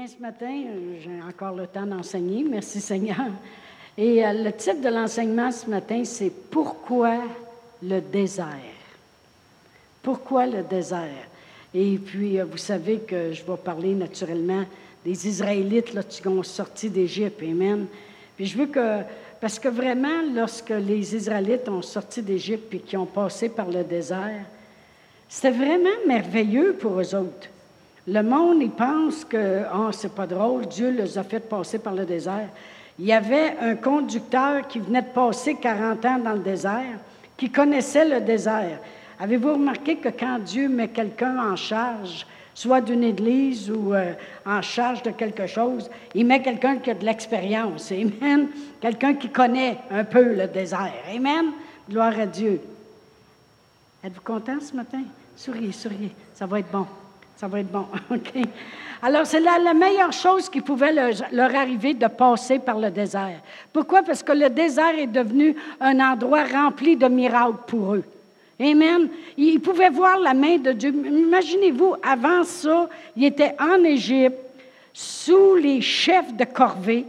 Bien, ce matin, euh, j'ai encore le temps d'enseigner. Merci Seigneur. Et euh, le titre de l'enseignement ce matin, c'est Pourquoi le désert? Pourquoi le désert? Et puis, euh, vous savez que je vais parler naturellement des Israélites là, qui ont sorti d'Égypte. Amen. Puis je veux que, parce que vraiment, lorsque les Israélites ont sorti d'Égypte et qui ont passé par le désert, c'était vraiment merveilleux pour eux autres. Le monde, il pense que, oh, c'est pas drôle, Dieu les a fait passer par le désert. Il y avait un conducteur qui venait de passer 40 ans dans le désert, qui connaissait le désert. Avez-vous remarqué que quand Dieu met quelqu'un en charge, soit d'une église ou euh, en charge de quelque chose, il met quelqu'un qui a de l'expérience. Amen. Quelqu'un qui connaît un peu le désert. Amen. Gloire à Dieu. Êtes-vous content ce matin? Souriez, souriez. Ça va être bon. Ça va être bon. OK? Alors, c'est la, la, meilleure chose qui pouvait leur, arriver de passer par le désert. Pourquoi? Parce que le désert est devenu un endroit rempli de miracles pour eux. Amen. Ils pouvaient voir la main de Dieu. Imaginez-vous, avant ça, ils étaient en Égypte, sous les chefs de corvée.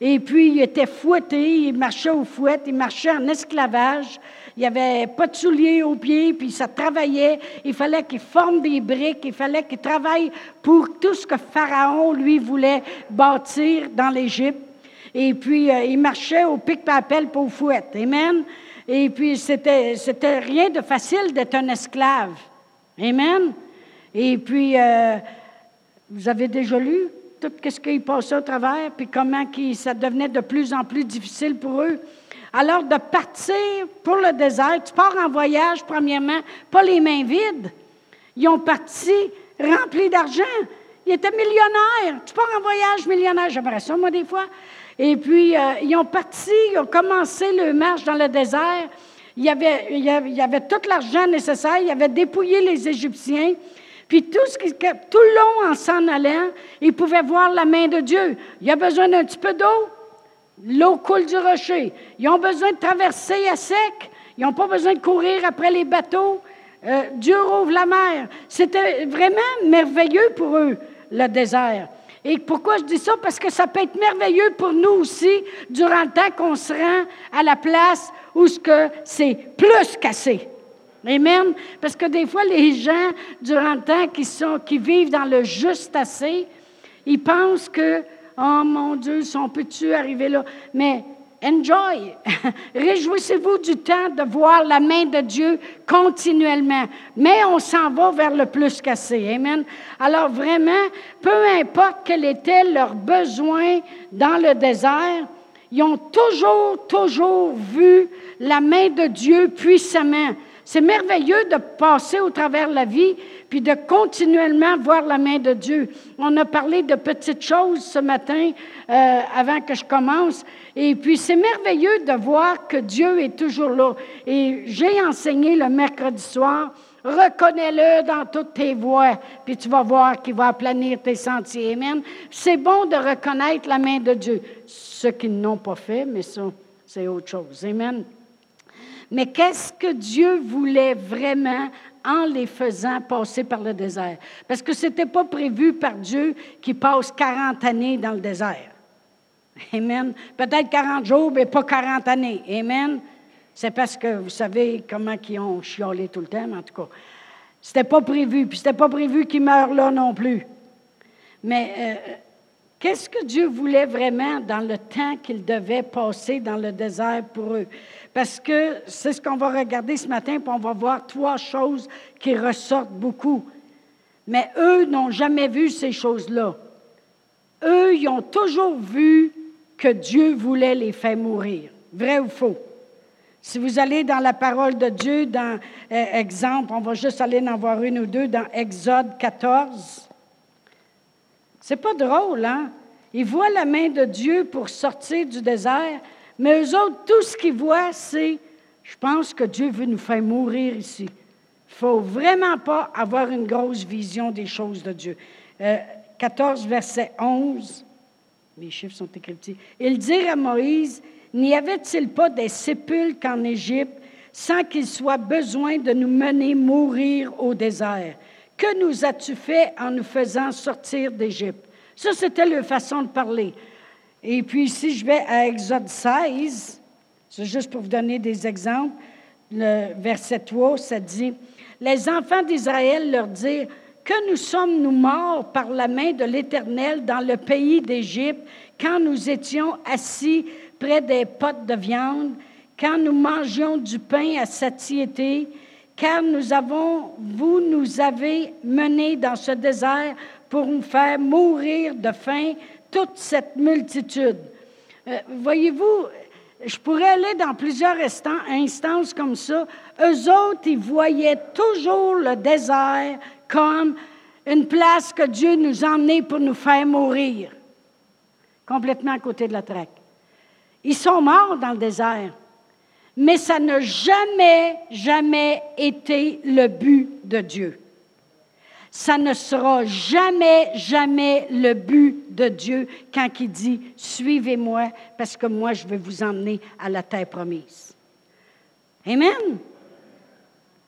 Et puis, ils étaient fouettés, ils marchaient au fouet, ils marchaient en esclavage. Il n'y avait pas de souliers aux pieds, puis ça travaillait. Il fallait qu'ils forment des briques, il fallait qu'ils travaillent pour tout ce que Pharaon, lui, voulait bâtir dans l'Égypte. Et puis, euh, il marchait au pic-papel pour fouette. Amen. Et puis, c'était, rien de facile d'être un esclave. Amen. Et puis, euh, vous avez déjà lu tout ce qu'ils passaient au travers, puis comment ça devenait de plus en plus difficile pour eux. Alors, de partir pour le désert, tu pars en voyage, premièrement, pas les mains vides. Ils ont parti remplis d'argent. Ils étaient millionnaires. Tu pars en voyage millionnaire. J'aimerais ça, moi, des fois. Et puis, euh, ils ont parti, ils ont commencé le marche dans le désert. Il y avait, tout l'argent nécessaire. Ils avaient dépouillé les Égyptiens. Puis tout, ce qui, tout le long, en s'en allant, ils pouvaient voir la main de Dieu. Il y a besoin d'un petit peu d'eau? L'eau coule du rocher. Ils ont besoin de traverser à sec. Ils n'ont pas besoin de courir après les bateaux. Euh, Dieu rouvre la mer. C'était vraiment merveilleux pour eux, le désert. Et pourquoi je dis ça? Parce que ça peut être merveilleux pour nous aussi durant le temps qu'on se rend à la place où c'est plus cassé. Amen. Parce que des fois, les gens, durant le temps qui, sont, qui vivent dans le juste assez, ils pensent que Oh mon Dieu, si on peut-tu arriver là? Mais enjoy. Réjouissez-vous du temps de voir la main de Dieu continuellement. Mais on s'en va vers le plus cassé. Amen. Alors vraiment, peu importe quel était leur besoin dans le désert, ils ont toujours, toujours vu la main de Dieu puissamment. C'est merveilleux de passer au travers de la vie, puis de continuellement voir la main de Dieu. On a parlé de petites choses ce matin euh, avant que je commence, et puis c'est merveilleux de voir que Dieu est toujours là. Et j'ai enseigné le mercredi soir, reconnais-le dans toutes tes voies, puis tu vas voir qu'il va aplanir tes sentiers. Amen. C'est bon de reconnaître la main de Dieu. Ceux qui n'ont pas fait, mais ça, c'est autre chose. Amen. Mais qu'est-ce que Dieu voulait vraiment en les faisant passer par le désert? Parce que ce n'était pas prévu par Dieu qu'ils passent 40 années dans le désert. Amen. Peut-être 40 jours, mais pas 40 années. Amen. C'est parce que vous savez comment ils ont chiolé tout le temps, mais en tout cas. C'était pas prévu, puis c'était pas prévu qu'ils meurent là non plus. Mais euh, qu'est-ce que Dieu voulait vraiment dans le temps qu'ils devaient passer dans le désert pour eux? Parce que c'est ce qu'on va regarder ce matin, puis on va voir trois choses qui ressortent beaucoup. Mais eux n'ont jamais vu ces choses-là. Eux, ils ont toujours vu que Dieu voulait les faire mourir. Vrai ou faux? Si vous allez dans la parole de Dieu, dans euh, exemple, on va juste aller en voir une ou deux, dans Exode 14. C'est pas drôle, hein? Ils voient la main de Dieu pour sortir du désert, mais eux autres, tout ce qu'ils voient, c'est je pense que Dieu veut nous faire mourir ici. Il ne faut vraiment pas avoir une grosse vision des choses de Dieu. 14, euh, verset 11. Les chiffres sont écrits. Ils dirent à Moïse N'y avait-il pas des sépulcres en Égypte sans qu'il soit besoin de nous mener mourir au désert? Que nous as-tu fait en nous faisant sortir d'Égypte? Ça, c'était leur façon de parler. Et puis, si je vais à Exode 16, c'est juste pour vous donner des exemples, le verset 3, ça dit, Les enfants d'Israël leur dirent, Que nous sommes-nous morts par la main de l'Éternel dans le pays d'Égypte, quand nous étions assis près des potes de viande, quand nous mangions du pain à satiété, car nous avons, vous nous avez menés dans ce désert pour nous faire mourir de faim toute cette multitude. Euh, voyez-vous, je pourrais aller dans plusieurs instances comme ça. Eux autres, ils voyaient toujours le désert comme une place que Dieu nous a emmenée pour nous faire mourir, complètement à côté de la traque. Ils sont morts dans le désert, mais ça n'a jamais, jamais été le but de Dieu. Ça ne sera jamais, jamais le but de Dieu quand il dit, suivez-moi parce que moi, je vais vous emmener à la terre promise. Amen.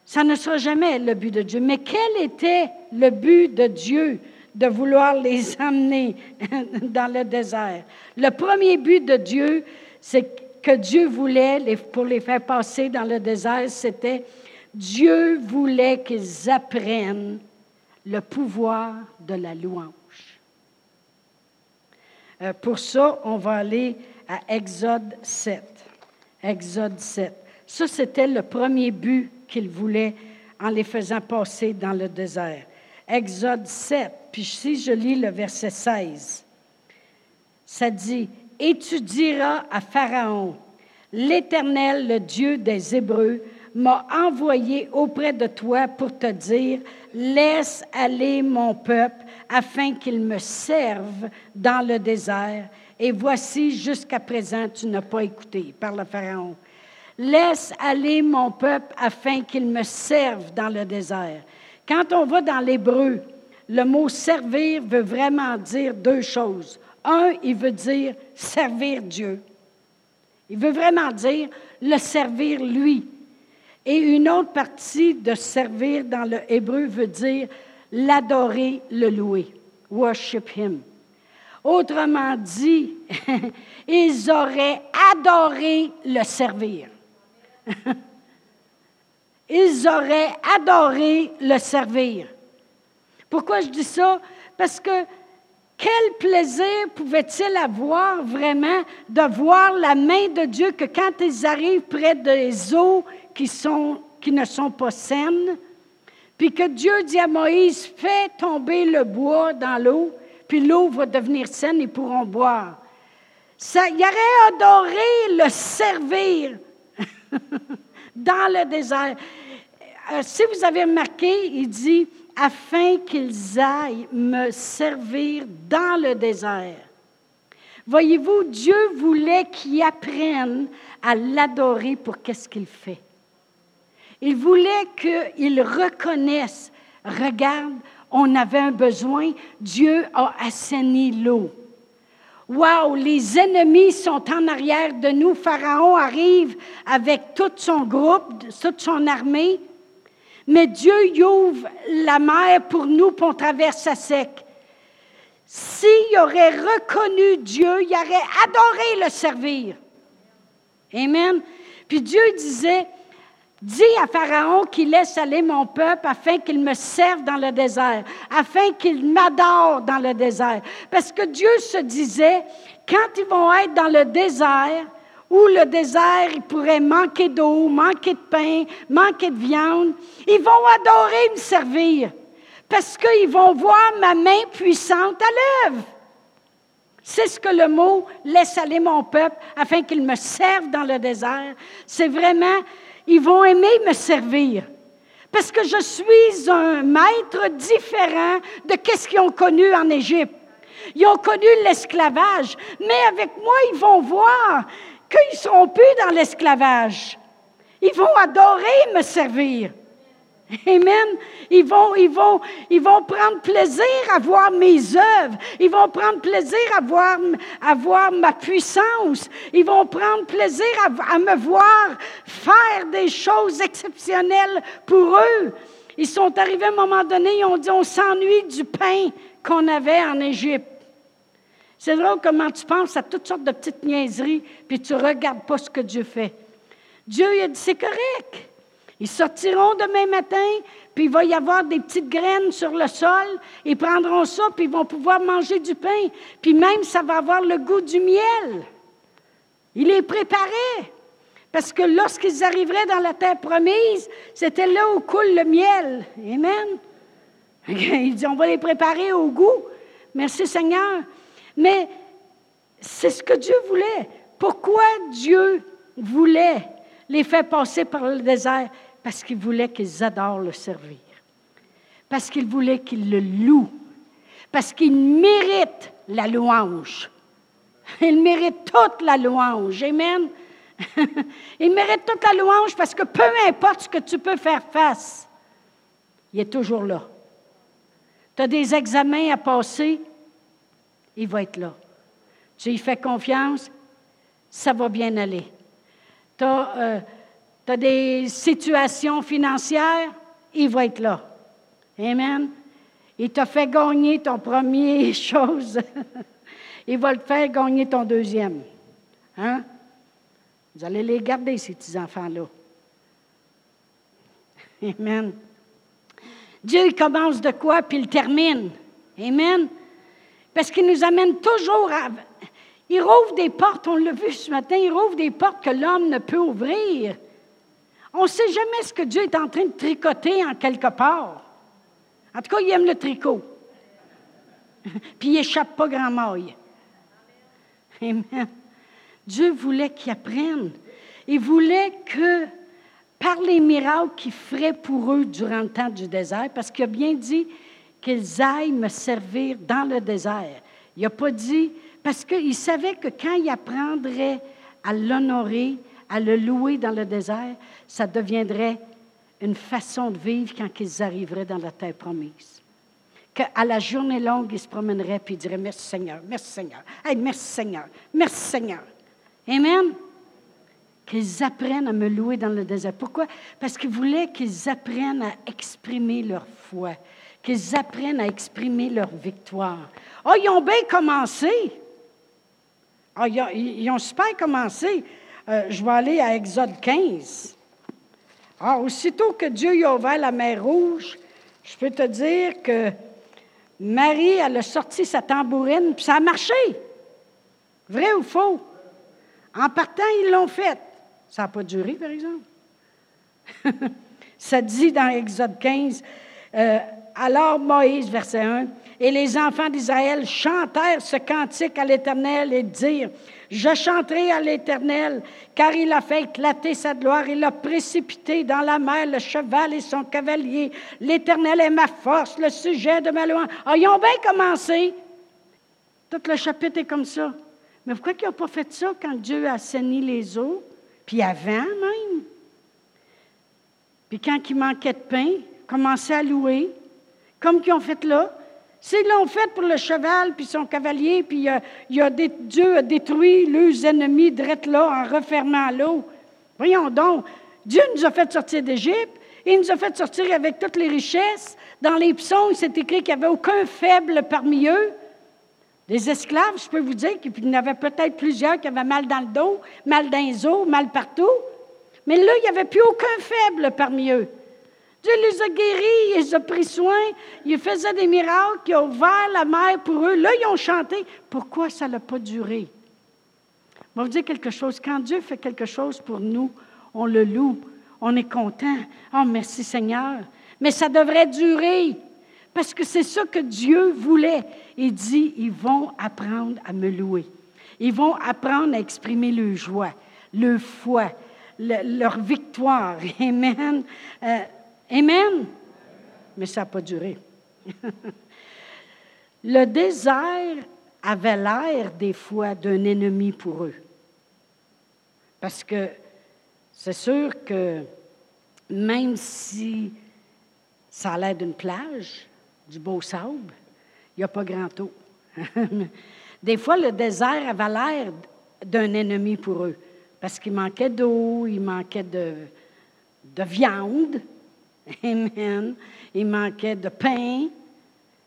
Ça ne sera jamais le but de Dieu. Mais quel était le but de Dieu de vouloir les emmener dans le désert? Le premier but de Dieu, c'est que Dieu voulait, pour les faire passer dans le désert, c'était Dieu voulait qu'ils apprennent le pouvoir de la louange. Euh, pour ça, on va aller à Exode 7. Exode 7. Ça, c'était le premier but qu'il voulait en les faisant passer dans le désert. Exode 7, puis si je lis le verset 16, ça dit, Et tu diras à Pharaon, l'Éternel, le Dieu des Hébreux, m'a envoyé auprès de toi pour te dire, laisse aller mon peuple afin qu'il me serve dans le désert. Et voici, jusqu'à présent, tu n'as pas écouté, par le Pharaon. Laisse aller mon peuple afin qu'il me serve dans le désert. Quand on va dans l'hébreu, le mot servir veut vraiment dire deux choses. Un, il veut dire servir Dieu. Il veut vraiment dire le servir lui. Et une autre partie de servir dans le hébreu veut dire l'adorer, le louer. Worship him. Autrement dit, ils auraient adoré le servir. ils auraient adoré le servir. Pourquoi je dis ça? Parce que quel plaisir pouvait-il avoir vraiment de voir la main de Dieu que quand ils arrivent près des eaux qui, ne sont pas saines, puis que Dieu dit à Moïse, fais tomber le bois dans l'eau, puis l'eau va devenir saine, ils pourront boire. Ça, il aurait adoré le servir dans le désert. Euh, si vous avez remarqué, il dit, afin qu'ils aillent me servir dans le désert. Voyez-vous, Dieu voulait qu'ils apprennent à l'adorer pour qu'est-ce qu'il fait. Il voulait qu'ils reconnaissent, regarde, on avait un besoin, Dieu a assaini l'eau. Wow, les ennemis sont en arrière de nous. Pharaon arrive avec tout son groupe, toute son armée. Mais Dieu ouvre la mer pour nous, pour on traverse à sec. S'il aurait reconnu Dieu, il aurait adoré le servir. Amen. Puis Dieu disait, dis à Pharaon qu'il laisse aller mon peuple afin qu'il me serve dans le désert, afin qu'il m'adore dans le désert. Parce que Dieu se disait, quand ils vont être dans le désert, où le désert, il pourrait manquer d'eau, manquer de pain, manquer de viande, ils vont adorer me servir parce qu'ils vont voir ma main puissante à l'œuvre. C'est ce que le mot laisse aller mon peuple afin qu'il me serve dans le désert. C'est vraiment, ils vont aimer me servir. Parce que je suis un maître différent de ce qu'ils ont connu en Égypte. Ils ont connu l'esclavage, mais avec moi, ils vont voir qu'ils ne seront plus dans l'esclavage. Ils vont adorer me servir. Amen. Ils vont, ils, vont, ils vont prendre plaisir à voir mes œuvres. Ils vont prendre plaisir à voir, à voir ma puissance. Ils vont prendre plaisir à, à me voir faire des choses exceptionnelles pour eux. Ils sont arrivés à un moment donné, ils ont dit, on s'ennuie du pain qu'on avait en Égypte. C'est drôle comment tu penses à toutes sortes de petites niaiseries, puis tu ne regardes pas ce que Dieu fait. Dieu il a dit, c'est correct. Ils sortiront demain matin, puis il va y avoir des petites graines sur le sol. Ils prendront ça, puis ils vont pouvoir manger du pain. Puis même, ça va avoir le goût du miel. Il est préparé. Parce que lorsqu'ils arriveraient dans la terre promise, c'était là où coule le miel. Amen. Il dit, on va les préparer au goût. Merci Seigneur. Mais c'est ce que Dieu voulait. Pourquoi Dieu voulait? Les faire passer par le désert? Parce qu'il voulait qu'ils adorent le servir. Parce qu'il voulait qu'ils le louent. Parce qu'il mérite la louange. Il mérite toute la louange. Amen. il mérite toute la louange parce que peu importe ce que tu peux faire face, il est toujours là. Tu as des examens à passer, il va être là. Tu lui fais confiance, ça va bien aller. Tu as, euh, des situations financières, il va être là. Amen. Il t'a fait gagner ton premier chose. il va le faire gagner ton deuxième. Hein? Vous allez les garder, ces petits enfants-là. Amen. Dieu, il commence de quoi, puis il termine. Amen. Parce qu'il nous amène toujours à... Il rouvre des portes, on l'a vu ce matin, il rouvre des portes que l'homme ne peut ouvrir. On ne sait jamais ce que Dieu est en train de tricoter en quelque part. En tout cas, il aime le tricot. Puis il échappe pas grand maille. Amen. Dieu voulait qu'ils apprennent. Il voulait que, par les miracles qu'il ferait pour eux durant le temps du désert, parce qu'il a bien dit qu'ils aillent me servir dans le désert. Il n'a pas dit, parce qu'il savait que quand il apprendrait à l'honorer, à le louer dans le désert, ça deviendrait une façon de vivre quand ils arriveraient dans la terre promise. Qu'à la journée longue, ils se promèneraient et ils diraient Merci Seigneur, merci Seigneur, hey, merci Seigneur, merci Seigneur. Amen. Qu'ils apprennent à me louer dans le désert. Pourquoi? Parce qu'il voulait qu'ils apprennent à exprimer leur foi, qu'ils apprennent à exprimer leur victoire. Oh, ils ont bien commencé. Oh, ils, ont, super commencé. Euh, je vais aller à Exode 15. Ah, aussitôt que Dieu a ouvert la mer Rouge, je peux te dire que Marie, elle a sorti sa tambourine, puis ça a marché. Vrai ou faux? En partant, ils l'ont fait. Ça n'a pas duré, par exemple. ça dit dans Exode 15, euh, alors Moïse, verset 1, et les enfants d'Israël chantèrent ce cantique à l'Éternel et dirent, je chanterai à l'Éternel, car il a fait éclater sa gloire, il a précipité dans la mer le cheval et son cavalier. L'Éternel est ma force, le sujet de ma louange. Ah, ils ont bien commencé. Tout le chapitre est comme ça. Mais pourquoi ils n'ont pas fait ça quand Dieu a assaini les eaux, puis avant même? Puis quand il manquait de pain, commençaient à louer, comme qu'ils ont fait là. S'ils l'ont fait pour le cheval, puis son cavalier, puis il a, Dieu a détruit leurs ennemis direct là en refermant l'eau. Voyons donc, Dieu nous a fait sortir d'Égypte, il nous a fait sortir avec toutes les richesses. Dans les psaumes, c'est écrit qu'il n'y avait aucun faible parmi eux. Des esclaves, je peux vous dire qu'il y en avait peut-être plusieurs qui avaient mal dans le dos, mal dans les os, mal partout. Mais là, il n'y avait plus aucun faible parmi eux. Dieu les a guéris, il les a pris soin, il faisait des miracles, il a ouvert la mer pour eux. Là, ils ont chanté. Pourquoi ça n'a pas duré? Je vais vous dire quelque chose. Quand Dieu fait quelque chose pour nous, on le loue, on est content. Oh, merci Seigneur. Mais ça devrait durer. Parce que c'est ça que Dieu voulait. Il dit, ils vont apprendre à me louer. Ils vont apprendre à exprimer leur joie, leur foi, leur victoire. Amen. Euh, amen. Mais ça n'a pas duré. Le désert avait l'air des fois d'un ennemi pour eux. Parce que c'est sûr que même si ça a l'air d'une plage, du beau sable, il n'y a pas grand eau. Des fois, le désert avait l'air d'un ennemi pour eux, parce qu'il manquait d'eau, il manquait de, de viande, Amen. Il manquait de pain.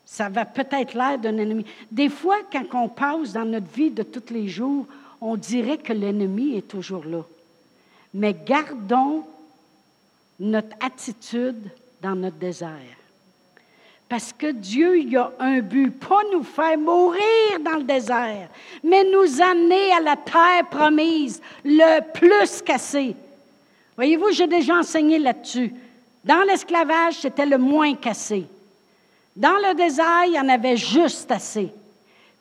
ça va peut-être l'air d'un ennemi. Des fois, quand on passe dans notre vie de tous les jours, on dirait que l'ennemi est toujours là. Mais gardons notre attitude dans notre désert. Parce que Dieu il a un but, pas nous faire mourir dans le désert, mais nous amener à la terre promise, le plus cassé. Voyez-vous, j'ai déjà enseigné là-dessus. Dans l'esclavage, c'était le moins cassé. Dans le désert, il y en avait juste assez.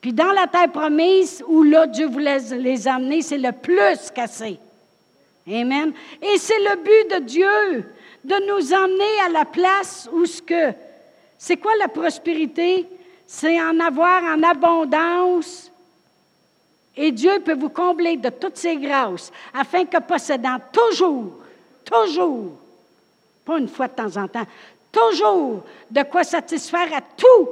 Puis dans la terre promise, où là, Dieu voulait les amener, c'est le plus cassé. Amen. Et c'est le but de Dieu, de nous emmener à la place où ce que c'est quoi la prospérité? C'est en avoir en abondance. Et Dieu peut vous combler de toutes ses grâces, afin que possédant toujours, toujours, pas une fois de temps en temps, toujours de quoi satisfaire à tout,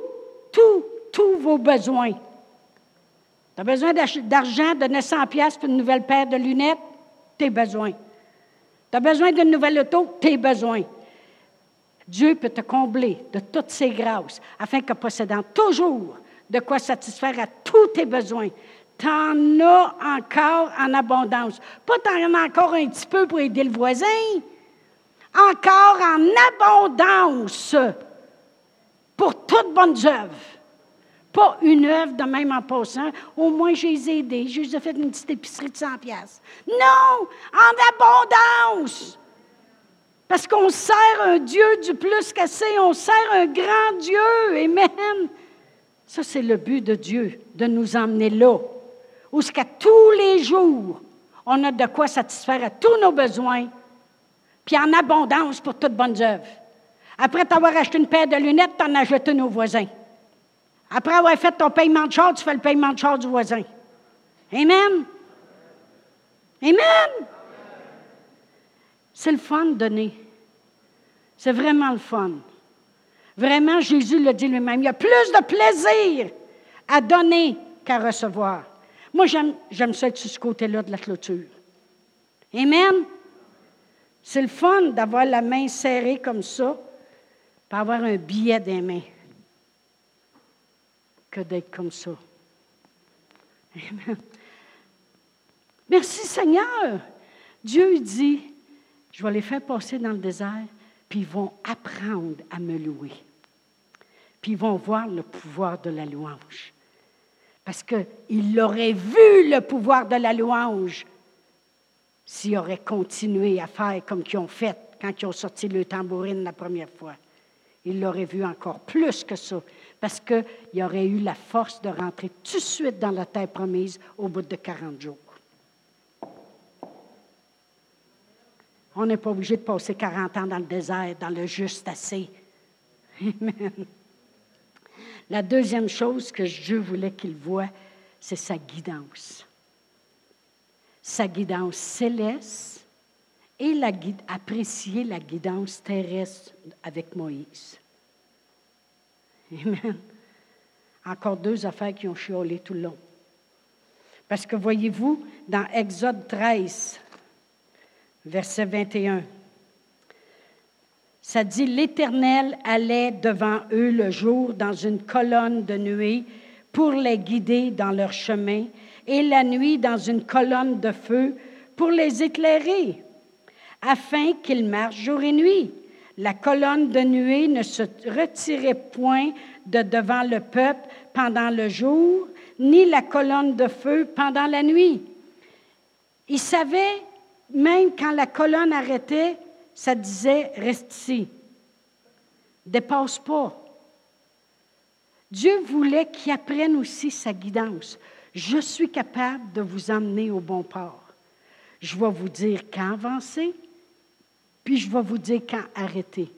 tout, tous vos besoins. Tu as besoin d'argent, de 900 pièces pour une nouvelle paire de lunettes? Tes besoins. Tu as besoin d'une nouvelle auto? Tes besoins. Dieu peut te combler de toutes ses grâces, afin que possédant toujours de quoi satisfaire à tous tes besoins, tu en as encore en abondance. Pas tu en as encore un petit peu pour aider le voisin, encore en abondance pour toutes bonnes œuvres. Pas une œuvre de même en passant. Au moins, j'ai aidé. J'ai fait une petite épicerie de 100 pièces. Non, en abondance. Parce qu'on sert un Dieu du plus qu'assez, on sert un grand Dieu. Amen. Ça, c'est le but de Dieu, de nous emmener là, où ce tous les jours, on a de quoi satisfaire à tous nos besoins, puis en abondance pour toutes bonnes œuvres. Après t'avoir acheté une paire de lunettes, tu en as jeté nos voisins. Après avoir fait ton paiement de char, tu fais le paiement de char du voisin. Amen. Amen. C'est le fun de donner. C'est vraiment le fun. Vraiment, Jésus le dit lui-même. Il y a plus de plaisir à donner qu'à recevoir. Moi, j'aime ça être sur ce côté-là de la clôture. Amen. C'est le fun d'avoir la main serrée comme ça, pour avoir un billet des mains, que d'être comme ça. Amen. Merci Seigneur. Dieu dit, je vais les faire passer dans le désert, puis ils vont apprendre à me louer. Puis ils vont voir le pouvoir de la louange. Parce qu'ils l'auraient vu, le pouvoir de la louange, s'ils auraient continué à faire comme ils ont fait quand ils ont sorti le tambourine la première fois. Ils l'auraient vu encore plus que ça, parce qu'ils auraient eu la force de rentrer tout de suite dans la terre promise au bout de 40 jours. On n'est pas obligé de passer 40 ans dans le désert, dans le juste assez. Amen. La deuxième chose que Dieu voulait qu'il voie, c'est sa guidance. Sa guidance céleste et la apprécier la guidance terrestre avec Moïse. Amen. Encore deux affaires qui ont chiolé tout le long. Parce que voyez-vous, dans Exode 13, verset 21. Ça dit, l'Éternel allait devant eux le jour dans une colonne de nuée pour les guider dans leur chemin, et la nuit dans une colonne de feu pour les éclairer, afin qu'ils marchent jour et nuit. La colonne de nuée ne se retirait point de devant le peuple pendant le jour, ni la colonne de feu pendant la nuit. Ils savaient même quand la colonne arrêtait, ça disait reste ici. Dépasse pas. Dieu voulait qu'ils apprennent aussi sa guidance. Je suis capable de vous emmener au bon port. Je vais vous dire quand avancer, puis je vais vous dire quand arrêter.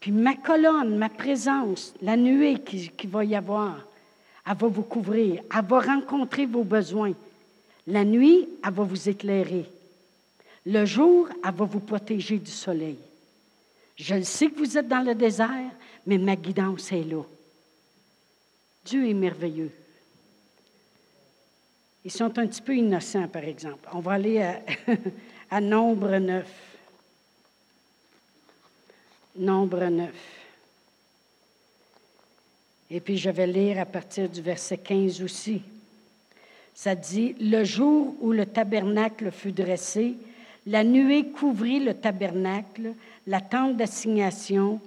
Puis ma colonne, ma présence, la nuée qu'il qui va y avoir, elle va vous couvrir, elle va rencontrer vos besoins. La nuit, elle va vous éclairer. Le jour, elle va vous protéger du soleil. Je le sais que vous êtes dans le désert, mais ma guidance est là. Dieu est merveilleux. Ils sont un petit peu innocents, par exemple. On va aller à, Nombre 9. Nombre 9. Et puis je vais lire à partir du verset 15 aussi. Ça dit, le jour où le tabernacle fut dressé, la nuée couvrit le tabernacle, la tente d'assignation,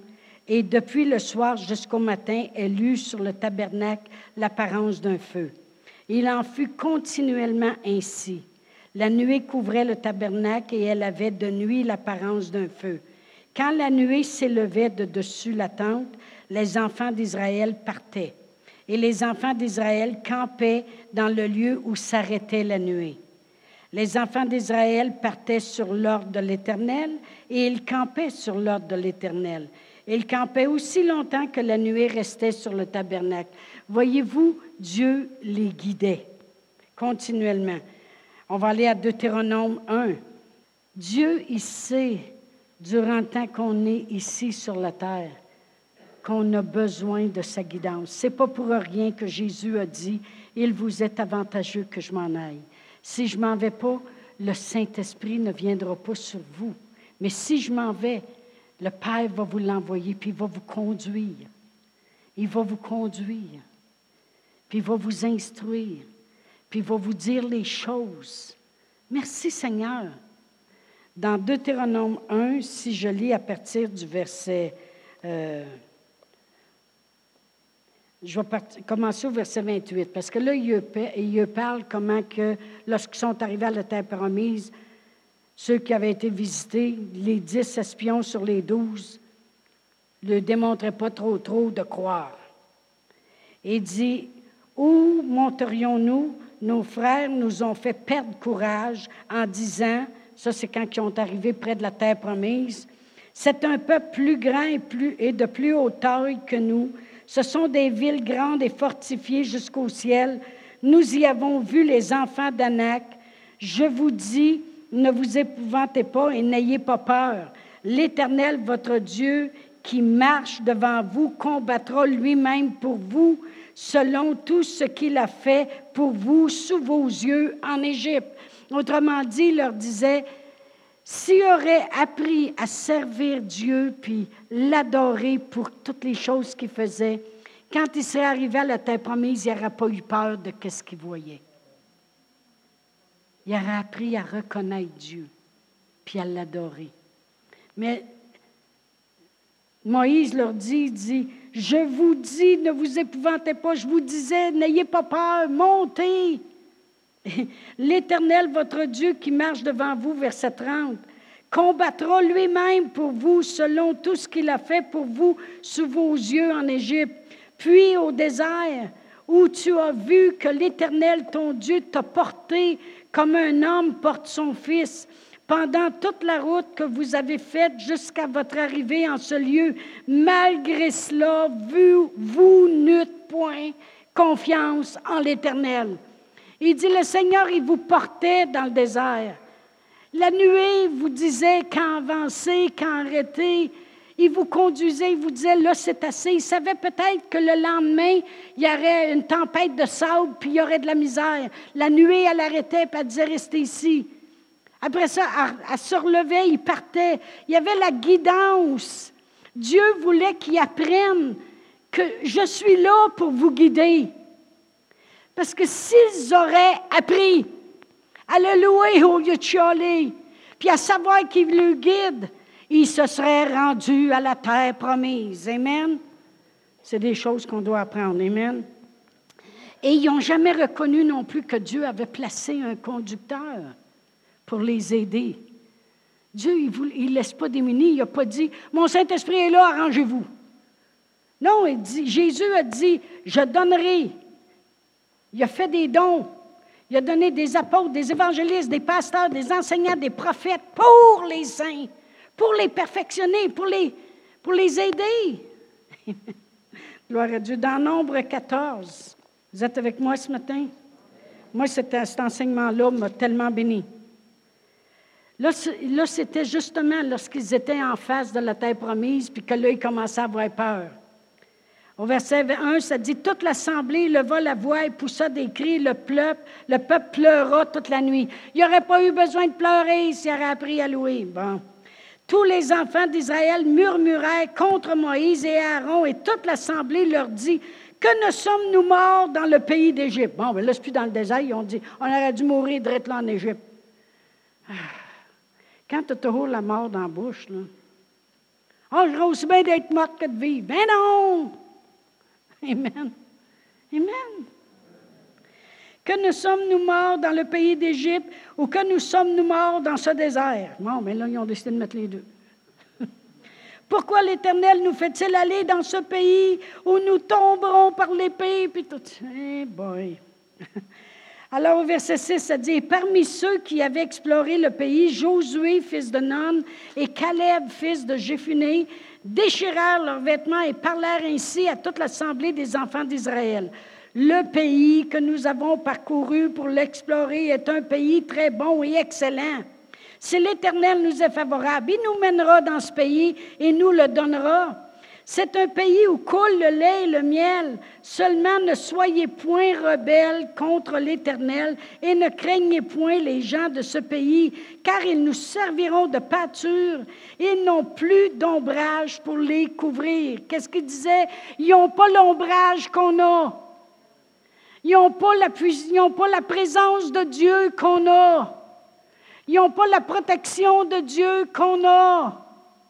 et depuis le soir jusqu'au matin, elle eut sur le tabernacle l'apparence d'un feu. Il en fut continuellement ainsi. La nuée couvrait le tabernacle et elle avait de nuit l'apparence d'un feu. Quand la nuée s'élevait de dessus la tente, les enfants d'Israël partaient. Et les enfants d'Israël campaient dans le lieu où s'arrêtait la nuée. Les enfants d'Israël partaient sur l'ordre de l'Éternel et ils campaient sur l'ordre de l'Éternel. Ils campaient aussi longtemps que la nuée restait sur le tabernacle. Voyez-vous, Dieu les guidait continuellement. On va aller à Deutéronome 1. Dieu, il sait, durant le temps qu'on est ici sur la terre, qu'on a besoin de sa guidance. C'est pas pour rien que Jésus a dit, il vous est avantageux que je m'en aille. Si je m'en vais pas, le Saint-Esprit ne viendra pas sur vous. Mais si je m'en vais, le Père va vous l'envoyer, puis il va vous conduire. Il va vous conduire, puis il va vous instruire puis il va vous dire les choses. Merci Seigneur. Dans Deutéronome 1, si je lis à partir du verset... Euh, je vais commencer au verset 28, parce que là, il, parle comment que, lorsqu'ils sont arrivés à la terre promise, ceux qui avaient été visités, les dix espions sur les douze, ne démontraient pas trop trop de croire. Il dit, où monterions-nous? Nos frères nous ont fait perdre courage en disant, ça c'est quand ils sont arrivés près de la terre promise, c'est un peuple plus grand et, plus, et de plus haute taille que nous. Ce sont des villes grandes et fortifiées jusqu'au ciel. Nous y avons vu les enfants d'Anak. Je vous dis, ne vous épouvantez pas et n'ayez pas peur. L'Éternel, votre Dieu, qui marche devant vous, combattra lui-même pour vous selon tout ce qu'il a fait pour vous sous vos yeux en Égypte. Autrement dit, il leur disait, s'il aurait appris à servir Dieu puis l'adorer pour toutes les choses qu'il faisait, quand il serait arrivé à la terre promise, il n'aurait pas eu peur de ce qu'il voyait. Il aurait appris à reconnaître Dieu puis à l'adorer. Mais Moïse leur dit, dit, je vous dis, ne vous épouvantez pas. Je vous disais, n'ayez pas peur, montez. L'Éternel, votre Dieu, qui marche devant vous, verset 30, combattra lui-même pour vous selon tout ce qu'il a fait pour vous sous vos yeux en Égypte. Puis au désert, où tu as vu que l'Éternel, ton Dieu, t'a porté comme un homme porte son fils pendant toute la route que vous avez faite jusqu'à votre arrivée en ce lieu. Malgré cela, vous, vous n'eûtes point confiance en l'Éternel. Il dit, le Seigneur, il vous portait dans le désert. La nuée vous disait quand avancer, quand arrêter. Il vous conduisait, il vous disait, là, c'est assez. Il savait peut-être que le lendemain, il y aurait une tempête de sable, puis il y aurait de la misère. La nuée, elle arrêtait, puis elle disait, restez ici. Après ça, elle, se relevait, il partait. Il y avait la guidance. Dieu voulait qu'ils apprennent que je suis là pour vous guider. Parce que s'ils auraient appris à le louer au lieu de chialer, puis à savoir qu'il le guide, ils se seraient rendus à la terre promise. Amen. C'est des choses qu'on doit apprendre. Amen. Et ils n'ont jamais reconnu non plus que Dieu avait placé un conducteur pour les aider. Dieu, il ne laisse pas démunis. Il n'a pas dit, mon Saint-Esprit est là, arrangez-vous. Non, il dit, Jésus a dit, je donnerai. Il a fait des dons. Il a donné des apôtres, des évangélistes, des pasteurs, des enseignants, des prophètes pour les saints, pour les perfectionner, pour les, pour les aider. Gloire à Dieu. Dans Nombre 14, vous êtes avec moi ce matin? Moi, cet enseignement-là m'a tellement béni. Là, c'était justement lorsqu'ils étaient en face de la terre promise, puis que là, ils commençaient à avoir peur. Au verset 1, ça dit Toute l'assemblée leva la voix et poussa des cris. Le peuple, le peuple pleura toute la nuit. Il n'y aurait pas eu besoin de pleurer s'il aurait appris à louer. Bon. tous les enfants d'Israël murmuraient contre Moïse et Aaron, et toute l'assemblée leur dit Que ne sommes-nous morts dans le pays d'Égypte? Bon, mais là, c'est plus dans le désert, ils ont dit On aurait dû mourir direct là en Égypte. Ah. Quand tu toujours la mort dans la bouche, là. Oh, je aussi bien d'être morte que de vivre. Ben non! Amen. Amen. Que nous sommes-nous morts dans le pays d'Égypte ou que nous sommes-nous morts dans ce désert? Bon, mais là, ils ont décidé de mettre les deux. Pourquoi l'Éternel nous fait-il aller dans ce pays où nous tomberons par l'épée? Puis tout. Eh boy! Alors au verset 6, ça dit, parmi ceux qui avaient exploré le pays, Josué, fils de Nun, et Caleb, fils de Jéphuné, déchirèrent leurs vêtements et parlèrent ainsi à toute l'assemblée des enfants d'Israël. Le pays que nous avons parcouru pour l'explorer est un pays très bon et excellent. Si l'Éternel nous est favorable, il nous mènera dans ce pays et nous le donnera. C'est un pays où coule le lait et le miel. Seulement ne soyez point rebelles contre l'Éternel et ne craignez point les gens de ce pays, car ils nous serviront de pâture. Ils n'ont plus d'ombrage pour les couvrir. Qu'est-ce qu'il disait? Ils n'ont pas l'ombrage qu'on a. Ils n'ont pas, pas la présence de Dieu qu'on a. Ils n'ont pas la protection de Dieu qu'on a.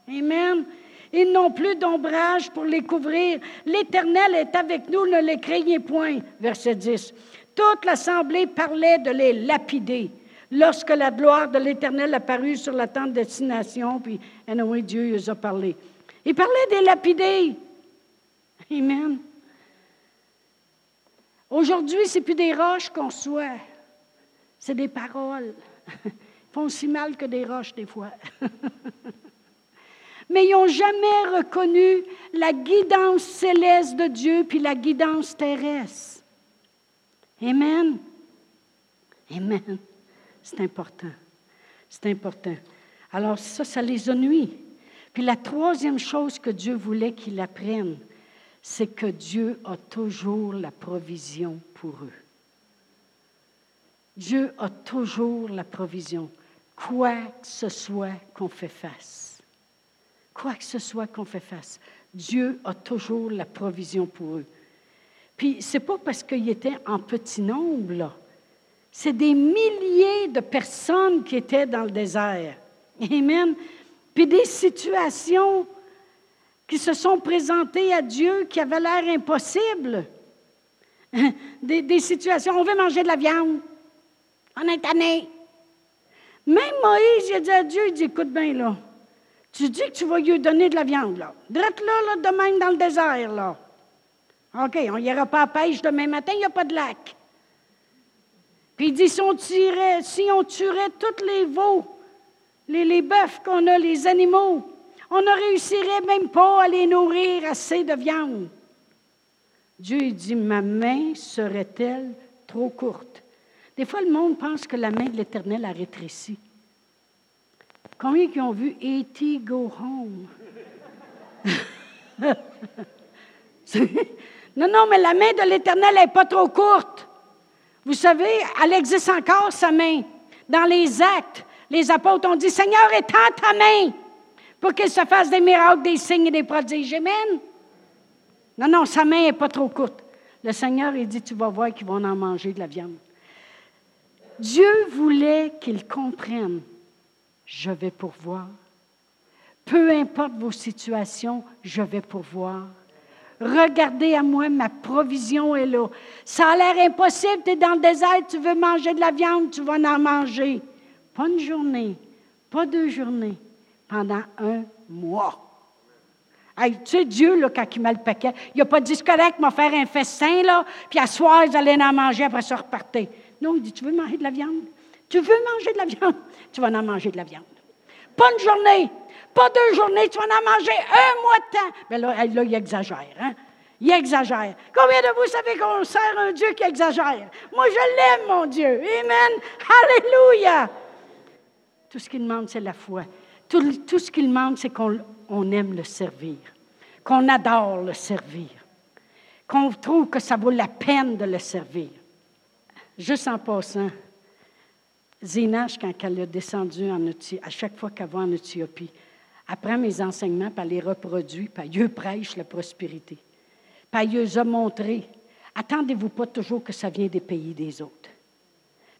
Amen. Ils n'ont plus d'ombrage pour les couvrir. L'Éternel est avec nous, ne les craignez point. Verset 10. Toute l'assemblée parlait de les lapider. Lorsque la gloire de l'Éternel apparut sur la tente de destination, puis anyway, Dieu les a parlé. Il parlait des lapider. Amen. Aujourd'hui, c'est plus des roches qu'on soit, c'est des paroles. Ils font aussi mal que des roches des fois. mais ils n'ont jamais reconnu la guidance céleste de Dieu puis la guidance terrestre. Amen. Amen. C'est important. C'est important. Alors ça, ça les ennuie. Puis la troisième chose que Dieu voulait qu'ils apprennent, c'est que Dieu a toujours la provision pour eux. Dieu a toujours la provision, quoi que ce soit qu'on fait face quoi que ce soit qu'on fait face, Dieu a toujours la provision pour eux. Puis, c'est pas parce qu'ils étaient en petit nombre, là. C'est des milliers de personnes qui étaient dans le désert. Amen. Puis des situations qui se sont présentées à Dieu qui avaient l'air impossibles. Des, situations, on veut manger de la viande. On est tanné. Même Moïse, il a dit à Dieu, il dit, écoute bien là, tu dis que tu vas lui donner de la viande, là. Drette là, là, demain dans le désert, là. OK, on n'ira pas à pêche demain matin, il n'y a pas de lac. Puis il dit, si on, tirait, si on tuerait tous les veaux, les, les bœufs qu'on a, les animaux, on ne réussirait même pas à les nourrir assez de viande. Dieu dit, ma main serait-elle trop courte? Des fois, le monde pense que la main de l'Éternel a rétréci. Combien qui ont vu E.T. Go Home? non, non, mais la main de l'Éternel n'est pas trop courte. Vous savez, elle existe encore, sa main. Dans les actes, les apôtres ont dit, Seigneur, étends ta main pour qu'il se fasse des miracles, des signes et des prodiges. Amen. Non, non, sa main n'est pas trop courte. Le Seigneur, il dit, tu vas voir qu'ils vont en manger de la viande. Dieu voulait qu'ils comprennent je vais pourvoir. Peu importe vos situations, je vais pourvoir. Regardez à moi, ma provision est là. Ça a l'air impossible, tu es dans le désert, tu veux manger de la viande, tu vas en manger. Pas une journée, pas deux journées, pendant un mois. tu sais, Dieu, là, quand il met le paquet, il n'a pas dit, c'est correct, m'a faire un festin, là, puis à soir, ils allaient en manger, après ça, repartir. Non, il dit, tu veux manger de la viande? Tu veux manger de la viande? Tu vas en manger de la viande. Pas une journée, pas deux journées, tu vas en manger un mois de temps. Mais là, il exagère, hein? Il exagère. Combien de vous savez qu'on sert un Dieu qui exagère? Moi, je l'aime, mon Dieu. Amen. Alléluia. Tout ce qu'il demande, c'est la foi. Tout, ce qu'il demande, c'est qu'on on aime le servir, qu'on adore le servir, qu'on trouve que ça vaut la peine de le servir. Juste en passant, Zénache, quand elle est descendue en Éthiopie, à chaque fois qu'elle va en Éthiopie, elle prend mes enseignements, elle les reproduit, puis elle prêche la prospérité. Puis les a montrés. Attendez-vous pas toujours que ça vient des pays des autres.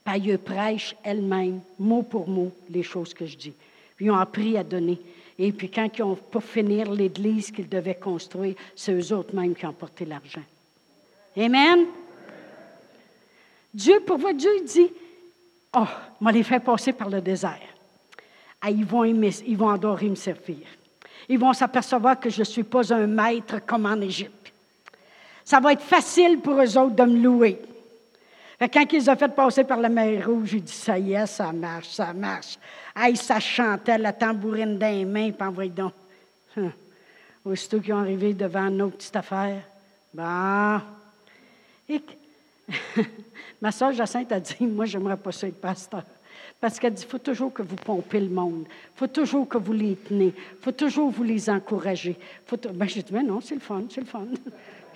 Puis elle prêche elle-même, mot pour mot, les choses que je dis. Puis ils ont appris à donner. Et puis quand ils ont, pour finir l'église qu'ils devaient construire, c'est eux autres mêmes qui ont porté l'argent. Amen? Dieu, pour vous, Dieu dit, oh, m'a les fait passer par le désert. Ah, ils, vont ils vont adorer me servir. Ils vont s'apercevoir que je ne suis pas un maître comme en Égypte. Ça va être facile pour eux autres de me louer. quand ils ont fait passer par la mer Rouge, j'ai dit, ça y est, ça marche, ça marche. Aïe, ça chantait, la tambourine dans les mains, puis envoyez donc. Hum. Aussitôt qu'ils ont arrivé devant nos petites affaires, bah. Et ma soeur Jacinthe a dit, moi, j'aimerais pas ça être pasteur. Parce qu'elle dit, il faut toujours que vous pompez le monde. Il faut toujours que vous les tenez. Il faut toujours vous les encourager. Faut ben, j'ai dit, mais non, c'est le fun, c'est le fun.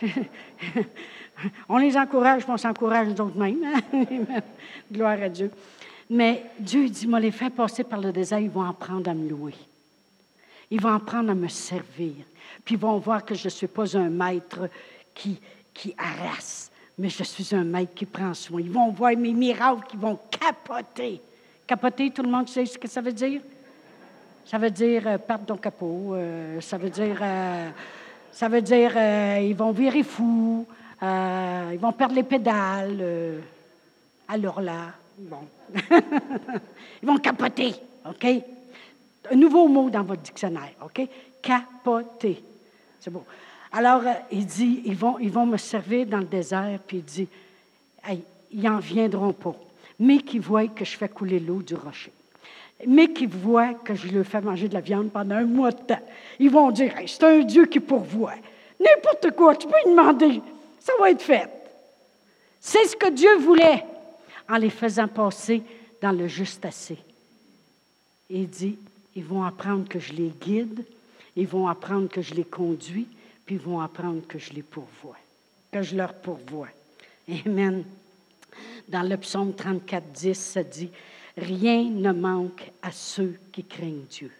on les encourage, on s'encourage d'autres-mêmes. Hein? Gloire à Dieu. Mais Dieu dit, moi, les fait passer par le désert, ils vont apprendre à me louer. Ils vont apprendre à me servir. Puis ils vont voir que je ne suis pas un maître qui, qui harasse, mais je suis un maître qui prend soin. Ils vont voir mes miracles qui vont capoter. Capoter, tout le monde sait ce que ça veut dire? Ça veut dire euh, perdre ton capot. Euh, ça veut dire, euh, ça veut dire ils vont virer fous. ils vont perdre les pédales. alors là, bon. ils vont capoter, OK? Un nouveau mot dans votre dictionnaire, OK? Capoter. C'est bon. Alors, il dit, ils vont, ils vont me servir dans le désert, puis il dit, ils n'en viendront pas mais qui voient que je fais couler l'eau du rocher. Mais qui voient que je leur fais manger de la viande pendant un mois de temps. Ils vont dire c'est un Dieu qui pourvoit. N'importe quoi, tu peux lui demander, ça va être fait. C'est ce que Dieu voulait en les faisant passer dans le juste assez. il dit ils vont apprendre que je les guide, ils vont apprendre que je les conduis, puis ils vont apprendre que je les pourvois, que je leur pourvois. Amen. Dans le psaume 34, 10, ça dit Rien ne manque à ceux qui craignent Dieu.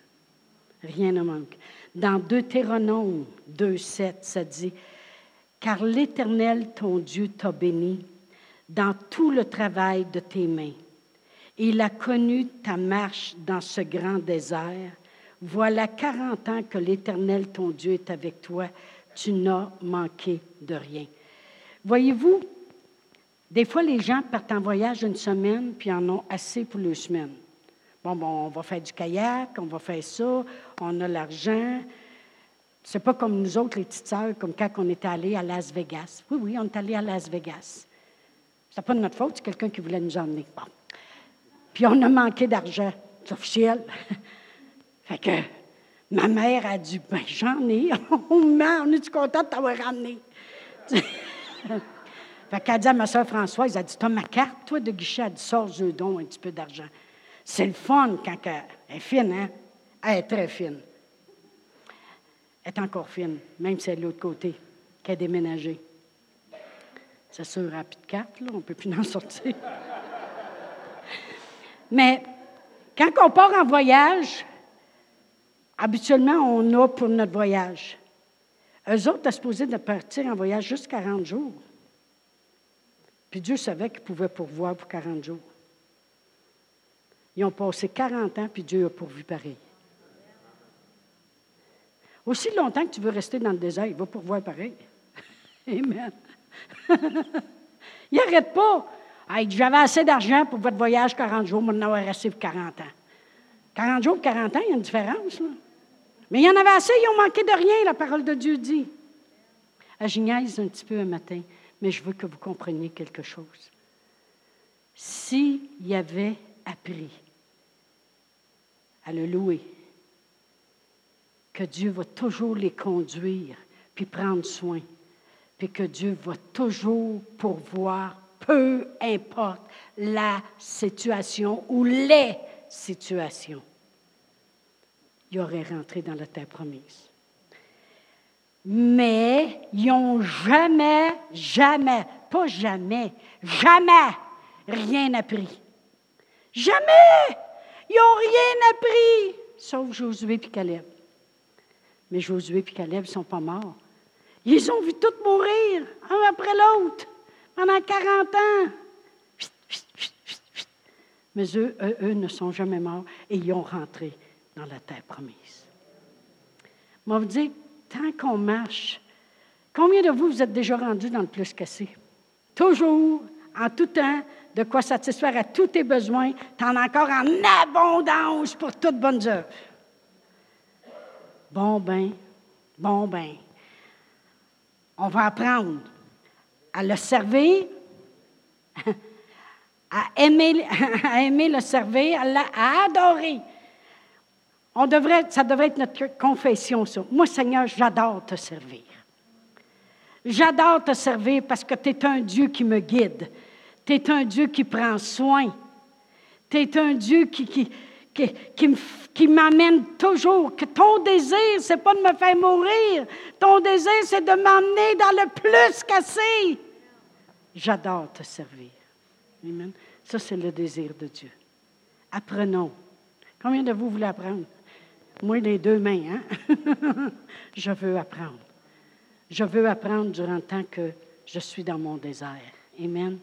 Rien ne manque. Dans Deutéronome 2, 7, ça dit Car l'Éternel, ton Dieu, t'a béni dans tout le travail de tes mains. Il a connu ta marche dans ce grand désert. Voilà quarante ans que l'Éternel, ton Dieu, est avec toi. Tu n'as manqué de rien. Voyez-vous, des fois, les gens partent en voyage une semaine, puis en ont assez pour deux semaines. Bon, bon, on va faire du kayak, on va faire ça, on a l'argent. C'est pas comme nous autres, les petites sœurs, comme quand on était allés à Las Vegas. Oui, oui, on est allés à Las Vegas. C'est pas de notre faute, c'est quelqu'un qui voulait nous emmener. Bon. Puis on a manqué d'argent. C'est officiel. fait que ma mère a dit, ben j'en ai. on est content de t'avoir ramené? Fait qu'elle dit à ma soeur Françoise, elle a dit, t'as ma carte, toi, de guichet, elle dit, sors un don, un petit peu d'argent. C'est le fun quand elle est fine, hein? Elle est très fine. Elle est encore fine, même si elle est de l'autre côté, qu'elle a déménagé. C'est sûr, rapide carte, là, on ne peut plus en sortir. Mais quand on part en voyage, habituellement, on a pour notre voyage. Eux autres, sont supposé de partir en voyage juste 40 jours. Puis Dieu savait qu'il pouvait pourvoir pour 40 jours. Ils ont passé 40 ans, puis Dieu a pourvu pareil. Aussi longtemps que tu veux rester dans le désert, il va pourvoir pareil. Amen. il n'arrête pas. J'avais assez d'argent pour votre voyage 40 jours, mais en avoir assez pour 40 ans. 40 jours 40 ans, il y a une différence. Là. Mais il y en avait assez, ils ont manqué de rien, la parole de Dieu dit. À Gignaise, un petit peu un matin, mais je veux que vous compreniez quelque chose. S'il y avait appris à le louer, que Dieu va toujours les conduire, puis prendre soin, puis que Dieu va toujours pourvoir, peu importe la situation ou les situations, il aurait rentré dans la terre promise mais ils n'ont jamais, jamais, pas jamais, jamais rien appris. Jamais! Ils n'ont rien appris, sauf Josué et Caleb. Mais Josué et Caleb ne sont pas morts. Ils ont vu tous mourir, un après l'autre, pendant 40 ans. Mais eux, eux, ne sont jamais morts et ils ont rentré dans la terre promise. Moi, vous dire, tant qu'on marche, combien de vous, vous êtes déjà rendus dans le plus cassé? Toujours, en tout temps, de quoi satisfaire à tous tes besoins, tu en as encore en abondance pour toutes bonnes œuvres. Bon ben, bon ben, on va apprendre à le servir, à aimer, à aimer le servir, à, adorer. On devrait, ça devrait être notre confession, ça. Moi, Seigneur, j'adore te servir. J'adore te servir parce que tu es un Dieu qui me guide. Tu es un Dieu qui prend soin. Tu es un Dieu qui, m'amène toujours. Que ton désir, c'est pas de me faire mourir. Ton désir, c'est de m'amener dans le plus cassé. J'adore te servir. Amen. Ça, c'est le désir de Dieu. Apprenons. Combien de vous voulez apprendre? Moi, les deux mains, hein? je veux apprendre. Je veux apprendre durant le temps que je suis dans mon désert. Amen.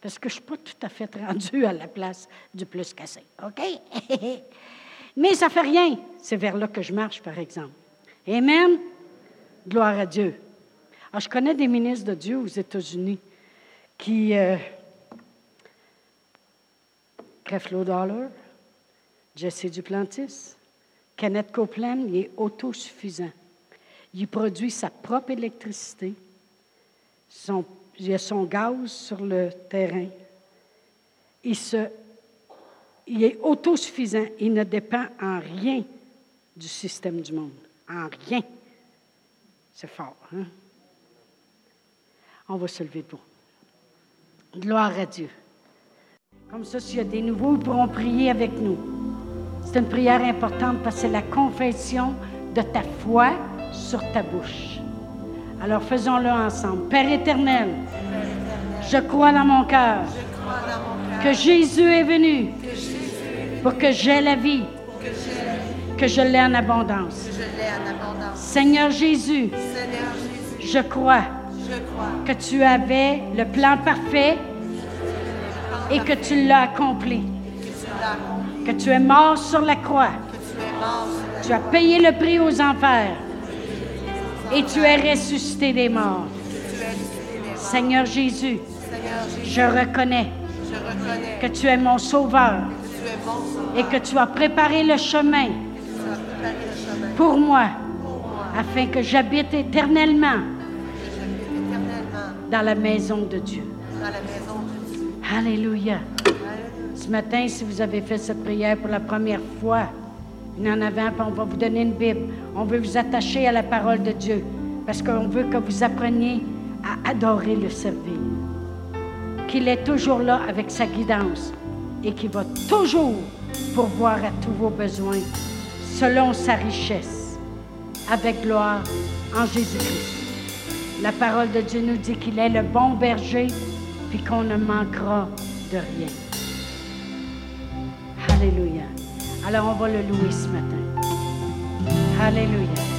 Parce que je ne suis pas tout à fait rendue à la place du plus cassé. OK? Mais ça ne fait rien. C'est vers là que je marche, par exemple. Amen. Gloire à Dieu. Alors, je connais des ministres de Dieu aux États-Unis qui. Euh, Dollar, Jesse Duplantis, Kenneth Copeland, il est autosuffisant. Il produit sa propre électricité, son il a son gaz sur le terrain. Il, il est autosuffisant. Il ne dépend en rien du système du monde. En rien. C'est fort, hein? On va se lever pour. Gloire à Dieu. Comme ça, s'il y a des nouveaux, ils pourront prier avec nous. C'est une prière importante parce que c'est la confession de ta foi sur ta bouche. Alors faisons-le ensemble. Père éternel, je crois dans mon cœur que Jésus est venu pour que j'aie la vie, que je l'ai en abondance. Seigneur Jésus, je crois que tu avais le plan parfait et que tu l'as accompli. Que tu es mort sur la croix. Tu as payé le prix aux enfers et tu es ressuscité des morts. Seigneur Jésus, je reconnais que tu es mon sauveur et que tu as préparé le chemin pour moi afin que j'habite éternellement dans la maison de Dieu. Alléluia. Ce matin, si vous avez fait cette prière pour la première fois, y en avait un, on va vous donner une Bible. On veut vous attacher à la parole de Dieu parce qu'on veut que vous appreniez à adorer le servir. Qu'il est toujours là avec sa guidance et qu'il va toujours pourvoir à tous vos besoins selon sa richesse, avec gloire en Jésus-Christ. La parole de Dieu nous dit qu'il est le bon berger puis qu'on ne manquera de rien. Alléluia. Alors on va le louer ce matin. Alléluia.